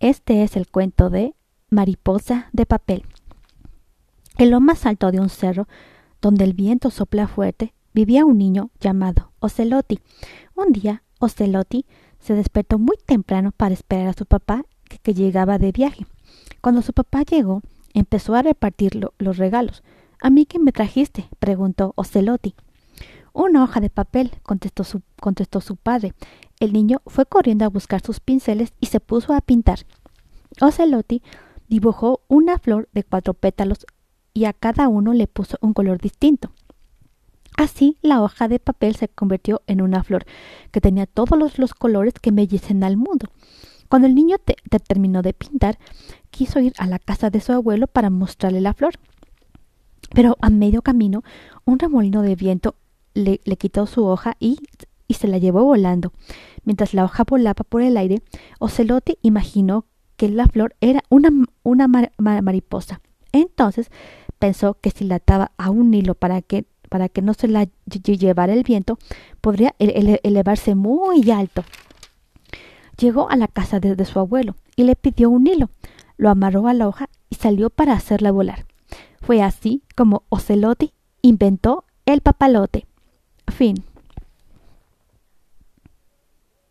Este es el cuento de Mariposa de papel. En lo más alto de un cerro, donde el viento sopla fuerte, vivía un niño llamado Ocelotti. Un día, Ocelotti se despertó muy temprano para esperar a su papá, que, llegaba de viaje. Cuando su papá llegó, empezó a repartir los regalos. ¿A mí qué me trajiste? preguntó Ocelotti. Una hoja de papel, contestó su, contestó su padre. El niño fue corriendo a buscar sus pinceles y se puso a pintar. Ocelotti dibujó una flor de cuatro pétalos y a cada uno le puso un color distinto. Así la hoja de papel se convirtió en una flor que tenía todos los, colores que embellecen al mundo. Cuando el niño terminó de pintar, quiso ir a la casa de su abuelo para mostrarle la flor. Pero a medio camino, un remolino de viento le, quitó su hoja y, y, se la llevó volando. Mientras la hoja volaba por el aire, Ocelote imaginó que la flor era una, una mariposa. Entonces pensó que si la ataba a un hilo para que, para que no se la llevara el viento, podría elevarse muy alto. Llegó a la casa de, su abuelo y le pidió un hilo. Lo amarró a la hoja y salió para hacerla volar. Fue así como Ocelote inventó el papalote. Fin.